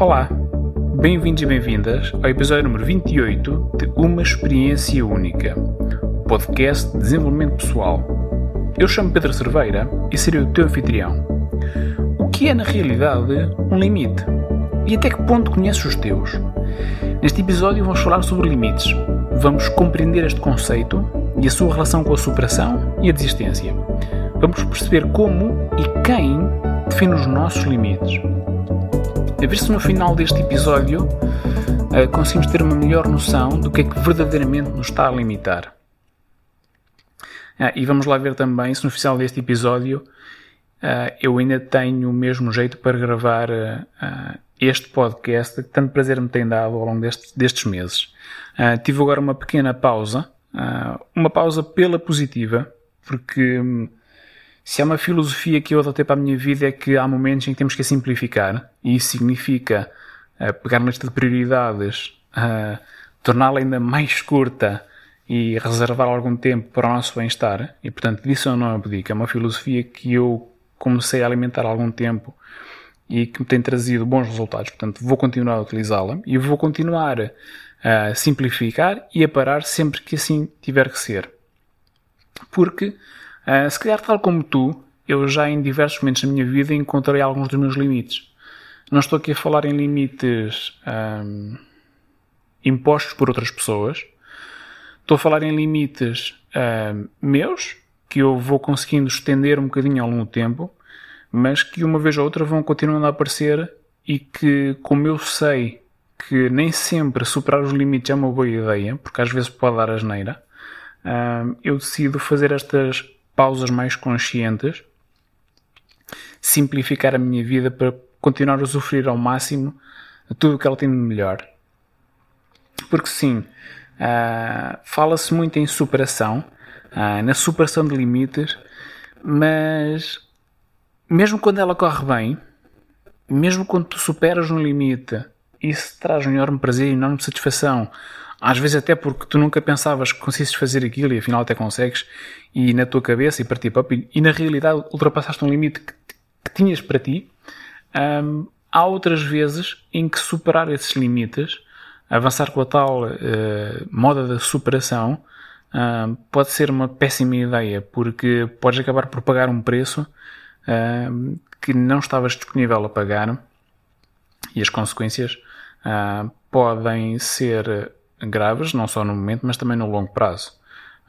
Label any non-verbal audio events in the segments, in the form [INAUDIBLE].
Olá, bem-vindos e bem-vindas ao episódio número 28 de Uma Experiência Única, podcast de desenvolvimento pessoal. Eu chamo Pedro Cerveira e serei o teu anfitrião. O que é, na realidade, um limite? E até que ponto conheces os teus? Neste episódio vamos falar sobre limites. Vamos compreender este conceito e a sua relação com a superação e a desistência. Vamos perceber como e quem define os nossos limites. A ver se no final deste episódio uh, conseguimos ter uma melhor noção do que é que verdadeiramente nos está a limitar. Ah, e vamos lá ver também se no final deste episódio uh, eu ainda tenho o mesmo jeito para gravar uh, este podcast que tanto prazer me tem dado ao longo destes, destes meses. tive agora uma pequena pausa, uma pausa pela positiva, porque hum, se há uma filosofia que eu adotei para a minha vida é que há momentos em que temos que simplificar, e isso significa uh, pegar na lista de prioridades, uh, torná-la ainda mais curta e reservar algum tempo para o nosso bem-estar. E portanto, disso eu não abdico. É uma filosofia que eu comecei a alimentar há algum tempo e que me tem trazido bons resultados. Portanto, vou continuar a utilizá-la e vou continuar a simplificar e a parar sempre que assim tiver que ser. Porque Uh, se calhar, tal como tu, eu já em diversos momentos da minha vida encontrei alguns dos meus limites. Não estou aqui a falar em limites um, impostos por outras pessoas. Estou a falar em limites um, meus, que eu vou conseguindo estender um bocadinho ao longo do tempo, mas que uma vez ou outra vão continuando a aparecer e que, como eu sei que nem sempre superar os limites é uma boa ideia, porque às vezes pode dar asneira, um, eu decido fazer estas pausas mais conscientes, simplificar a minha vida para continuar a usufruir ao máximo tudo o que ela tem de melhor. Porque sim, uh, fala-se muito em superação, uh, na superação de limites, mas mesmo quando ela corre bem, mesmo quando tu superas um limite, isso traz um enorme prazer e enorme satisfação. Às vezes até porque tu nunca pensavas que conseguisses fazer aquilo e afinal até consegues e na tua cabeça e para ti próprio e na realidade ultrapassaste um limite que, que tinhas para ti. Um, há outras vezes em que superar esses limites, avançar com a tal uh, moda da superação, uh, pode ser uma péssima ideia porque podes acabar por pagar um preço uh, que não estavas disponível a pagar e as consequências podem ser graves, não só no momento, mas também no longo prazo.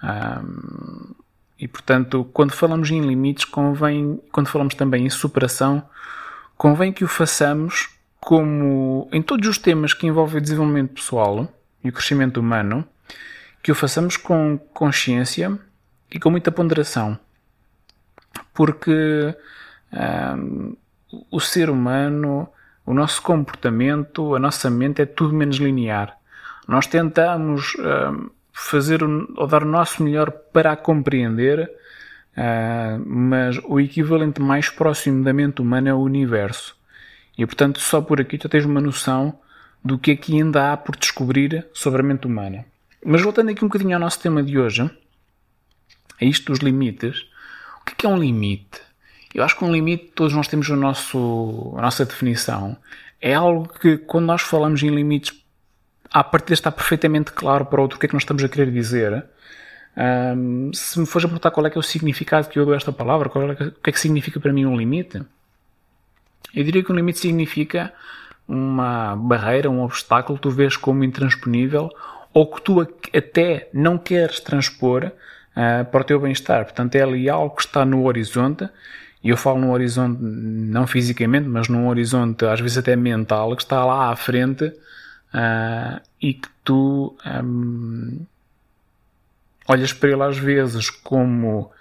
Um, e portanto, quando falamos em limites, convém, quando falamos também em superação, convém que o façamos como em todos os temas que envolvem o desenvolvimento pessoal e o crescimento humano, que o façamos com consciência e com muita ponderação. Porque um, o ser humano, o nosso comportamento, a nossa mente é tudo menos linear. Nós tentamos uh, fazer ou dar o nosso melhor para a compreender, uh, mas o equivalente mais próximo da mente humana é o universo. E portanto, só por aqui tu tens uma noção do que é que ainda há por descobrir sobre a mente humana. Mas voltando aqui um bocadinho ao nosso tema de hoje, a isto dos limites, o que é, que é um limite? Eu acho que um limite, todos nós temos o nosso, a nossa definição. É algo que, quando nós falamos em limites, à partida está perfeitamente claro para outro o que é que nós estamos a querer dizer. Um, se me fores a perguntar qual é que é o significado que eu dou a esta palavra, é que, o que é que significa para mim um limite, eu diria que um limite significa uma barreira, um obstáculo que tu vês como intransponível ou que tu até não queres transpor uh, para o teu bem-estar. Portanto, é ali algo que está no horizonte, e eu falo no horizonte não fisicamente, mas num horizonte às vezes até mental, que está lá à frente uh, e que tu um, olhas para ele às vezes como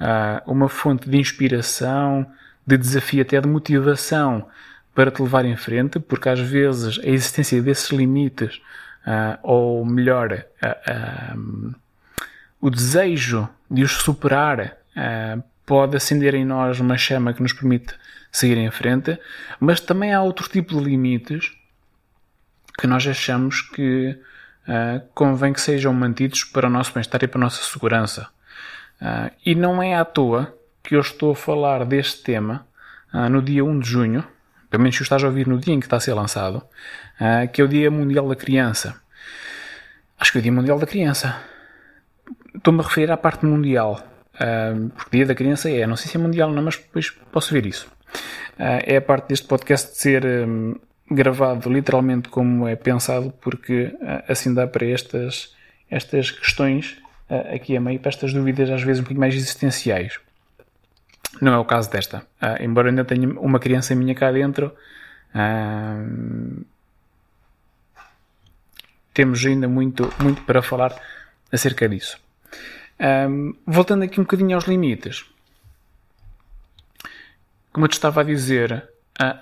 uh, uma fonte de inspiração, de desafio, até de motivação para te levar em frente, porque às vezes a existência desses limites, uh, ou melhor, um, o desejo de os superar, pode acender em nós uma chama que nos permite seguir em frente, mas também há outro tipo de limites que nós achamos que uh, convém que sejam mantidos para o nosso bem-estar e para a nossa segurança. Uh, e não é à toa que eu estou a falar deste tema uh, no dia 1 de junho pelo menos se o estás a ouvir no dia em que está a ser lançado, que é o Dia Mundial da Criança. Acho que é o Dia Mundial da Criança. Estou-me a referir à parte mundial. Porque Dia da Criança é, não sei se é mundial não, mas depois posso ver isso. É a parte deste podcast de ser um, gravado literalmente como é pensado, porque assim dá para estas, estas questões aqui a meio, para estas dúvidas às vezes um bocadinho mais existenciais. Não é o caso desta. Uh, embora ainda tenha uma criança minha cá dentro, uh, temos ainda muito, muito para falar acerca disso. Um, voltando aqui um bocadinho aos limites. Como eu te estava a dizer,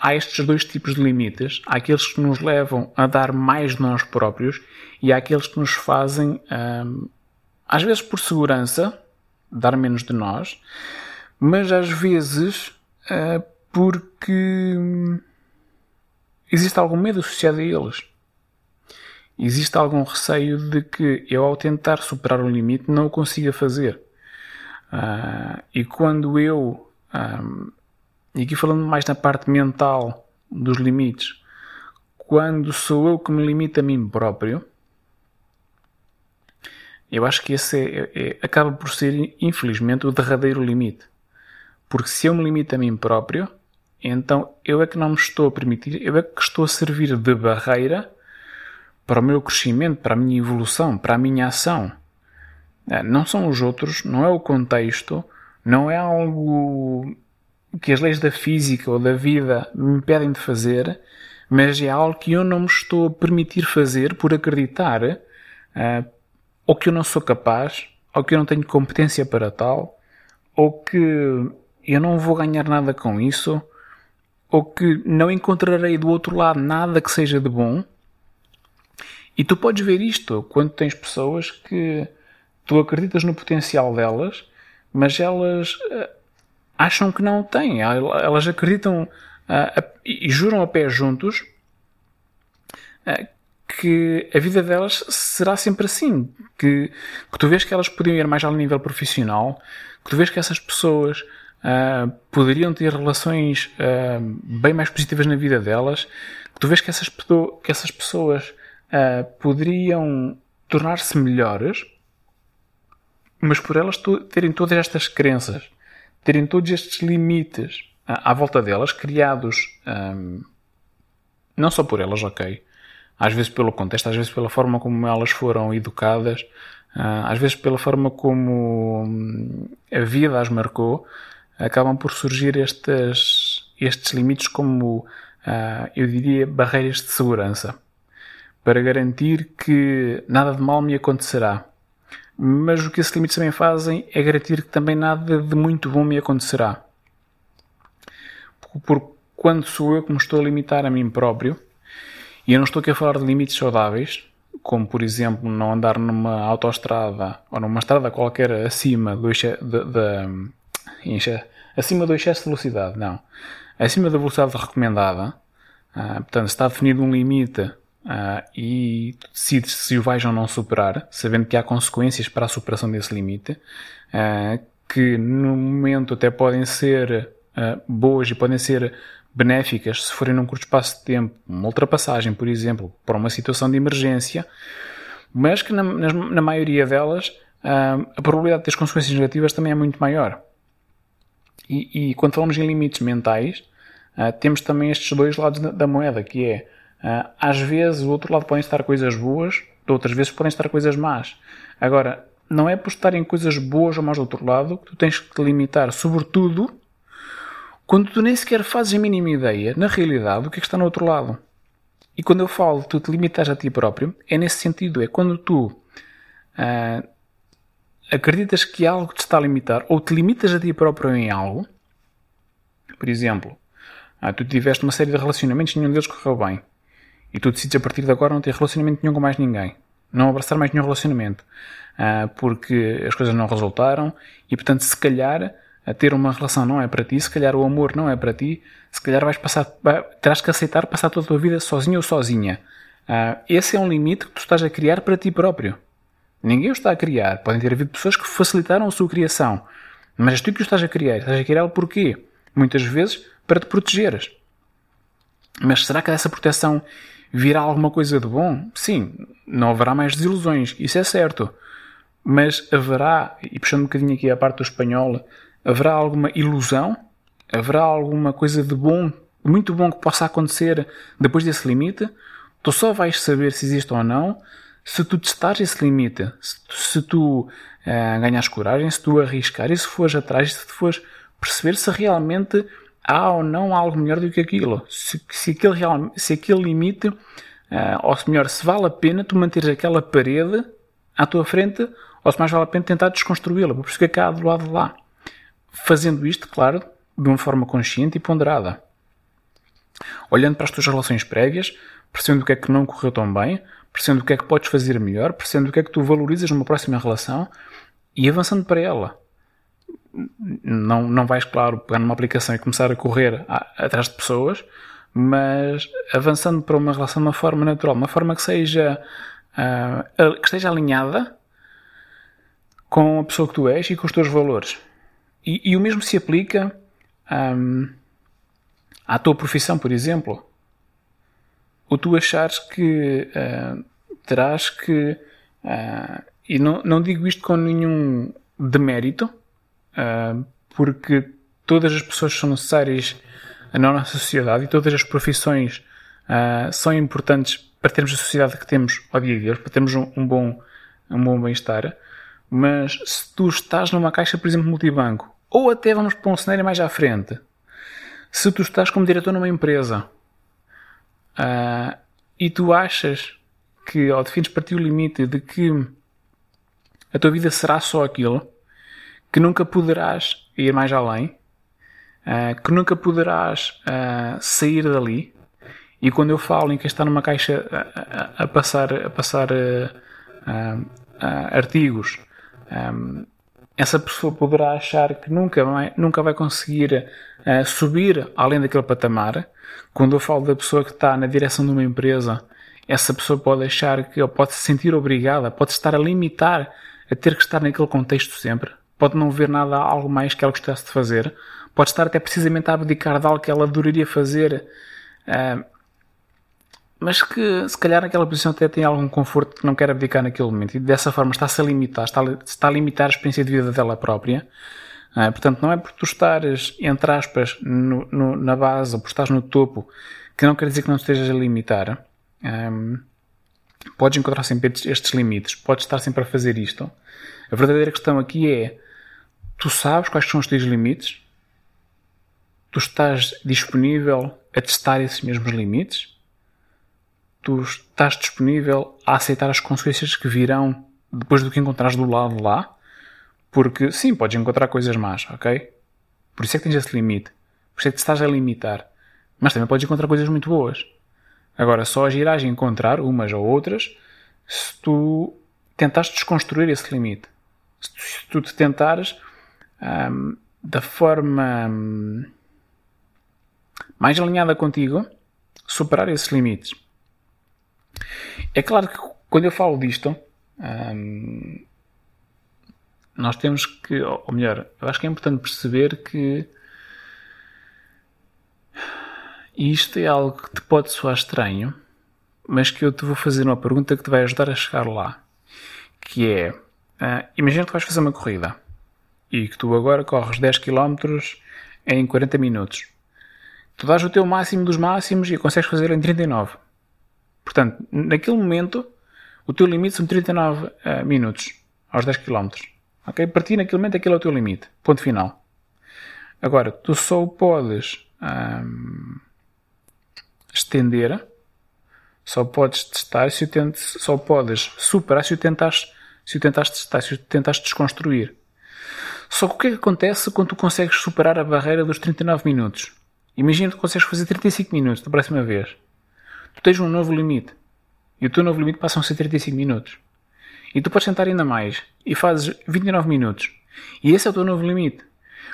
há estes dois tipos de limites. Há aqueles que nos levam a dar mais de nós próprios e há aqueles que nos fazem, um, às vezes por segurança, dar menos de nós, mas às vezes uh, porque existe algum medo associado a eles. Existe algum receio de que eu, ao tentar superar um limite, não o consiga fazer. E quando eu, e aqui falando mais na parte mental dos limites, quando sou eu que me limito a mim próprio, eu acho que esse é, é, é acaba por ser, infelizmente, o derradeiro limite. Porque se eu me limito a mim próprio, então eu é que não me estou a permitir, eu é que estou a servir de barreira para o meu crescimento, para a minha evolução, para a minha ação. É, não são os outros, não é o contexto, não é algo que as leis da física ou da vida me pedem de fazer, mas é algo que eu não me estou a permitir fazer por acreditar uh, ou que eu não sou capaz, ou que eu não tenho competência para tal, ou que eu não vou ganhar nada com isso, ou que não encontrarei do outro lado nada que seja de bom. E tu podes ver isto quando tens pessoas que tu acreditas no potencial delas, mas elas uh, acham que não têm. Elas acreditam uh, e juram a pé juntos uh, que a vida delas será sempre assim. Que, que tu vês que elas podiam ir mais ao nível profissional, que tu vês que essas pessoas uh, poderiam ter relações bem mais positivas na vida delas, que tu vês que essas, que essas pessoas poderiam tornar-se melhores, mas por elas terem todas estas crenças, terem todos estes limites à volta delas, criados um, não só por elas, ok, às vezes pelo contexto, às vezes pela forma como elas foram educadas, às vezes pela forma como hum, a vida as marcou, acabam por surgir estes, estes limites como, uh, eu diria, barreiras de segurança, para garantir que nada de mal me acontecerá. Mas o que esses limites também fazem é garantir que também nada de muito bom me acontecerá. Porque quando sou eu que me estou a limitar a mim próprio, e eu não estou aqui a falar de limites saudáveis, como por exemplo não andar numa autoestrada ou numa estrada qualquer acima do, de, acima do excesso de velocidade, não. Acima da velocidade recomendada, uh, portanto, está definido um limite uh, e decides se o vais ou não superar, sabendo que há consequências para a superação desse limite, uh, que no momento até podem ser boas e podem ser benéficas se forem num curto espaço de tempo, uma ultrapassagem, por exemplo, para uma situação de emergência, mas que na, na, maioria delas a probabilidade de ter consequências negativas também é muito maior. E, e quando falamos em limites mentais, uh, temos também estes dois lados da, da moeda, que é, uh, às vezes, o outro lado podem estar coisas boas, outras vezes podem estar coisas más. Agora, não é por estarem coisas boas ou más do outro lado que tu tens que te limitar, sobretudo quando tu nem sequer fazes a mínima ideia, na realidade, do que é que está no outro lado. E quando eu falo tu te limitas a ti próprio, é nesse sentido, é quando tu uh, acreditas que algo te está a limitar ou te limitas a ti próprio em algo, por exemplo, ah, tu tiveste uma série de relacionamentos e nenhum deles correu bem. E tu decides a partir de agora não ter relacionamento nenhum com mais ninguém. Não abraçar mais nenhum relacionamento. Ah, porque as coisas não resultaram e, portanto, se calhar a ter uma relação não é para ti, se calhar o amor não é para ti, se calhar vais passar, terás que aceitar passar toda a tua vida sozinho ou sozinha. Ah, esse é um limite que tu estás a criar para ti próprio. Ninguém o está a criar. Podem ter havido pessoas que facilitaram a sua criação. Mas és tu que o estás a criar. Estás a criá-lo porquê? Muitas vezes para te protegeres. Mas será que dessa proteção virá alguma coisa de bom? Sim, não haverá mais desilusões, isso é certo. Mas haverá, e puxando um bocadinho aqui a parte do espanhol, haverá alguma ilusão? Haverá alguma coisa de bom, muito bom que possa acontecer depois desse limite? Tu só vais saber se existe ou não se tu testares esse limite, se tu, se tu uh, ganhas coragem, se tu arriscares, se fores atrás, se tu fores perceber se realmente há ou não algo melhor do que aquilo. Se, se, aquele, real, se aquele limite, uh, ou se melhor, se vale a pena tu manteres aquela parede à tua frente, ou se mais vale a pena tentar desconstruí-la, perceber que há do lado de lá. Fazendo isto, claro, de uma forma consciente e ponderada. Olhando para as tuas relações prévias, percebendo o que é que não correu tão bem, percebendo o que é que podes fazer melhor, percebendo o que é que tu valorizas numa próxima relação e avançando para ela. Não, não vais, claro, pegar numa aplicação e começar a correr atrás de pessoas, mas avançando para uma relação de uma forma natural, uma forma que seja uh, que esteja alinhada com a pessoa que tu és e com os teus valores. E, e o mesmo se aplica um, à tua profissão, por exemplo ou tu achares que uh, terás que. Uh, e não, não digo isto com nenhum demérito, uh, porque todas as pessoas são necessárias na nossa sociedade e todas as profissões são importantes para termos a sociedade que temos ao dia de hoje, para termos um, um bom, um bom bem-estar. Mas se tu estás numa caixa, por exemplo, multibanco, ou até vamos para um cenário mais à frente, se tu estás como diretor numa empresa Uh, e tu achas que, ao defines para ti o limite de que a tua vida será só aquilo, que nunca poderás ir mais além, uh, que nunca poderás uh, sair dali. E quando eu falo em quem está numa caixa a, a, a passar, a passar artigos, um, essa pessoa poderá achar que nunca vai, nunca vai conseguir subir além daquele patamar quando eu falo da pessoa que está na direção de uma empresa, essa pessoa pode achar que, ou pode se sentir obrigada, pode estar a limitar a ter que estar naquele contexto sempre. Pode não ver nada, algo mais que ela gostasse de fazer. Pode estar até precisamente a abdicar de algo que ela adoraria fazer, uh, mas que se calhar naquela posição até tem algum conforto que não quer abdicar naquele momento. E dessa forma está-se a limitar, está, está a limitar a experiência de vida dela própria ah, portanto, não é por tu estares, entre aspas, no, no, na base ou por estares no topo, que não quer dizer que não estejas a limitar. Um, podes encontrar sempre estes limites, podes estar sempre a fazer isto. A verdadeira questão aqui é: tu sabes quais são os teus limites? Tu estás disponível a testar esses mesmos limites? Tu estás disponível a aceitar as consequências que virão depois do que encontrares do lado lá? Porque, sim, podes encontrar coisas más, ok? Por isso é que tens esse limite. Por isso é que te estás a limitar. Mas também podes encontrar coisas muito boas. Agora, só agirás a encontrar umas ou outras se tu tentares desconstruir esse limite. Se tu, se tu te tentares um, da forma um, mais alinhada contigo superar esses limites. É claro que quando eu falo disto, um, nós temos que, ou melhor, eu acho que é importante perceber que isto é algo que te pode soar estranho, mas que eu te vou fazer uma pergunta que te vai ajudar a chegar lá. Que é, uh, imagina que vais fazer uma corrida e que tu agora corres 10 km em 40 minutos. Tu dás o teu máximo dos máximos e consegues fazer em 39. Portanto, naquele momento, o teu limite são 39 uh, ah, minutos aos 10 km. Ok? Partir naquele momento aquele é o teu limite. Ponto final. Agora, tu só o podes hum, estender, só podes testar se o tentes, só podes superar se o tentares, se o tentares testar, se o tentares desconstruir. Só que o que é que acontece quando tu consegues superar a barreira dos 39 minutos? Imagina que tu consegues fazer 35 minutos da próxima vez. Tu tens um novo limite. E o teu novo limite passam a ser 35 minutos. E tu podes tentar ainda mais e fazes 29 minutos. E esse é o teu novo limite.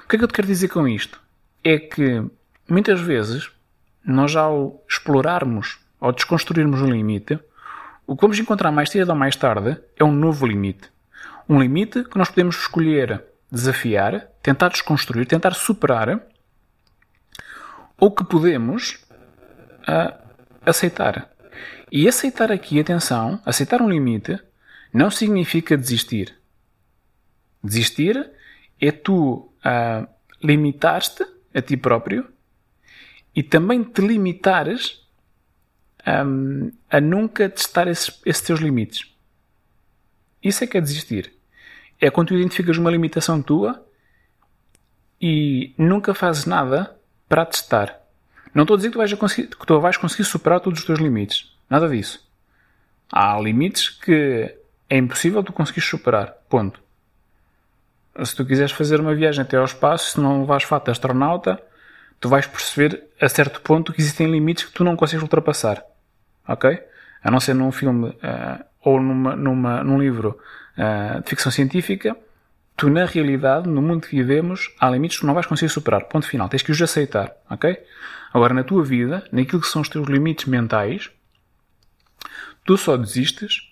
O que é que eu te quero dizer com isto? É que muitas vezes nós ao explorarmos ou desconstruirmos um limite, o que vamos encontrar mais cedo ou mais tarde é um novo limite. Um limite que nós podemos escolher desafiar, tentar desconstruir, tentar superar, ou que podemos uh, aceitar. E aceitar aqui, atenção, aceitar um limite não significa desistir. Desistir é tu uh, limitares-te a ti próprio e também te limitares um, a nunca testar esses, esses teus limites. Isso é que é desistir. É quando tu identificas uma limitação tua e nunca fazes nada para testar. Não estou a dizer que tu vais, conseguir, que tu vais conseguir superar todos os teus limites. Nada disso. Há limites que é impossível tu conseguir superar. Ponto. Se tu quiseres fazer uma viagem até ao espaço, se não levares fato de astronauta, tu vais perceber a certo ponto que existem limites que tu não consegues ultrapassar. Ok? A não ser num filme uh, ou numa, numa, num livro de ficção científica, tu na realidade, no mundo que vivemos, há limites que não vais conseguir superar. Ponto final. Tens que os aceitar. Ok? Agora, na tua vida, naquilo que são os teus limites mentais, tu só desistes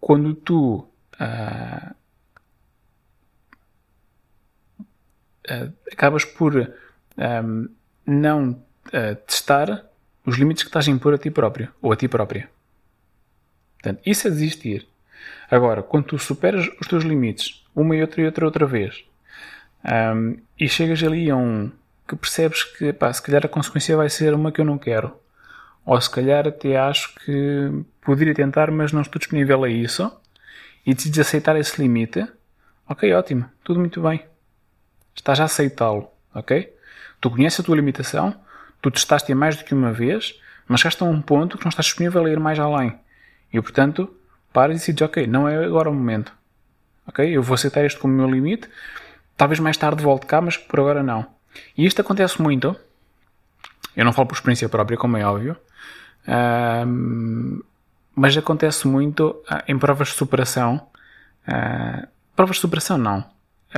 quando tu uh, uh, acabas por um, não uh, testar os limites que estás a impor a ti próprio ou a ti própria. Portanto, isso é desistir. Agora, quando tu superas os teus limites uma e outra e outra outra vez um, e chegas ali a um que percebes que pá, se calhar a consequência vai ser uma que eu não quero, ou se calhar até acho que poderia tentar, mas não estou disponível a isso, e decides aceitar esse limite, ok, ótimo, tudo muito bem. Estás a aceitá-lo, ok? Tu conheces a tua limitação, tu testaste-a mais do que uma vez, mas chegaste a um ponto que não estás disponível a ir mais além. E, portanto, paras e decides, ok, não é agora o momento. Ok? Eu vou aceitar isto como meu limite. Talvez mais tarde volte cá, mas por agora não. E isto acontece muito. Eu não falo por experiência própria, como é óbvio. Mas acontece muito uh, em provas de superação. Uh, provas de superação não.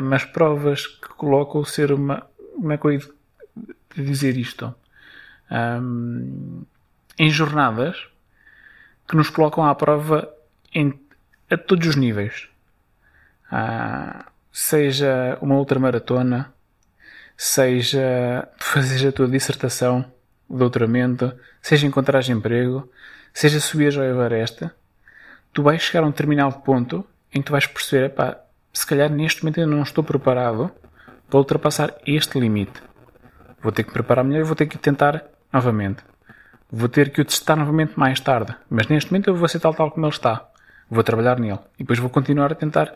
Mas provas que colocam o ser uma. Como é que eu ia dizer isto? em jornadas que nos colocam à prova em, a todos os níveis. Ah, seja uma ultramaratona, seja [LAUGHS] fazer a tua dissertação, doutoramento, seja encontrar emprego, seja subir ao Everest, tu vais chegar a um determinado ponto em que tu vais perceber, epá, se calhar neste momento eu não estou preparado para ultrapassar este limite. Vou ter que preparar melhor e vou ter que tentar novamente. Vou ter que o testar novamente mais tarde. Mas neste momento eu vou ser tal tal como ele está. Vou trabalhar nele. E depois vou continuar a tentar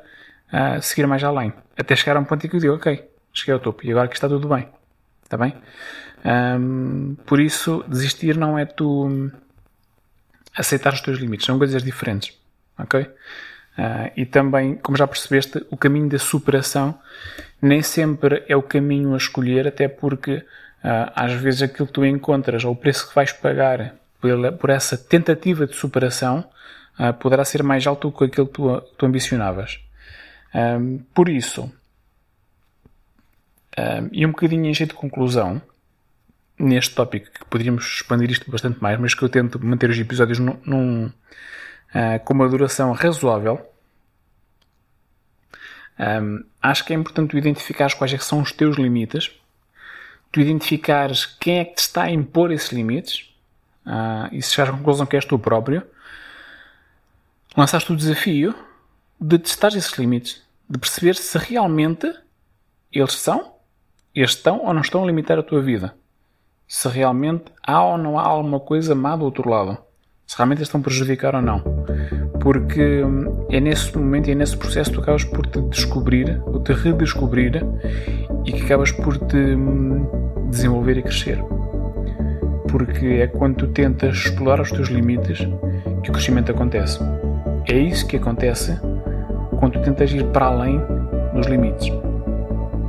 uh, seguir mais além. Até chegar a um ponto em que eu digo, ok, cheguei ao topo. E agora que está tudo bem. Está bem? Um, por isso, desistir não é tu aceitar os teus limites. São coisas diferentes. Ok? Uh, e também, como já percebeste, o caminho da superação nem sempre é o caminho a escolher, até porque uh, às vezes aquilo que tu encontras ou o preço que vais pagar por, por essa tentativa de superação uh, poderá ser mais alto do que aquilo que tu, tu ambicionavas. Um, por isso, um, e um bocadinho em jeito de conclusão, neste tópico, que poderíamos expandir isto bastante mais, mas que eu tento manter os episódios num, num uh, com uma duração razoável. Um, acho que é importante tu identificar quais é são os teus limites, tu identificares quem é que te está a impor esses limites, uh, e se chegares à conclusão que és tu próprio, lançaste o desafio de testar esses limites, de perceber se realmente eles são, eles estão ou não estão a limitar a tua vida. Se realmente há ou não há alguma coisa má do outro lado. Se realmente eles estão a prejudicar ou não. Porque é nesse momento e é nesse processo que tu acabas por te descobrir, ou te redescobrir, e que acabas por te hum, desenvolver e crescer. Porque é quando tu tentas explorar os teus limites que o crescimento acontece. É isso que acontece quando tu tentas ir para além dos limites.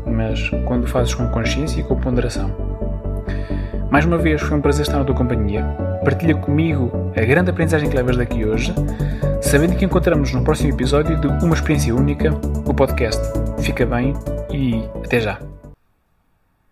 Mas quando fazes com consciência e com ponderação. Mais uma vez, foi um prazer estar na tua companhia. Partilha comigo a grande aprendizagem que levas daqui hoje, sabendo que encontramos no próximo episódio de Uma Experiência Única, o podcast. Fica bem e até já!